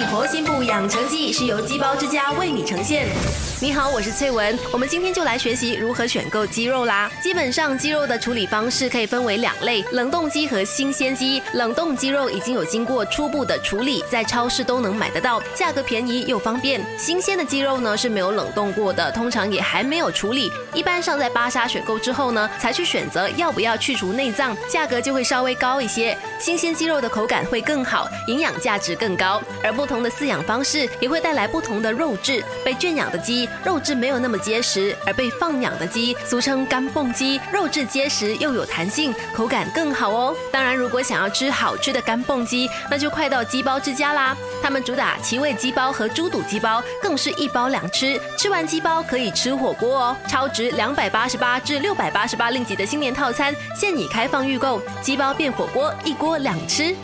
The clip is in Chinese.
益活心部养成记是由鸡包之家为你呈现。你好，我是翠文，我们今天就来学习如何选购鸡肉啦。基本上鸡肉的处理方式可以分为两类：冷冻鸡和新鲜鸡。冷冻鸡肉已经有经过初步的处理，在超市都能买得到，价格便宜又方便。新鲜的鸡肉呢是没有冷冻过的，通常也还没有处理，一般上在巴沙选购之后呢，才去选择要不要去除内脏，价格就会稍微高一些。新鲜鸡肉的口感会更好，营养价值更高。而不同的饲养方式也会带来不同的肉质，被圈养的鸡。肉质没有那么结实，而被放养的鸡，俗称干蹦鸡，肉质结实又有弹性，口感更好哦。当然，如果想要吃好吃的干蹦鸡，那就快到鸡包之家啦。他们主打奇味鸡包和猪肚鸡包，更是一包两吃。吃完鸡包可以吃火锅哦，超值两百八十八至六百八十八令吉的新年套餐现已开放预购，鸡包变火锅，一锅两吃。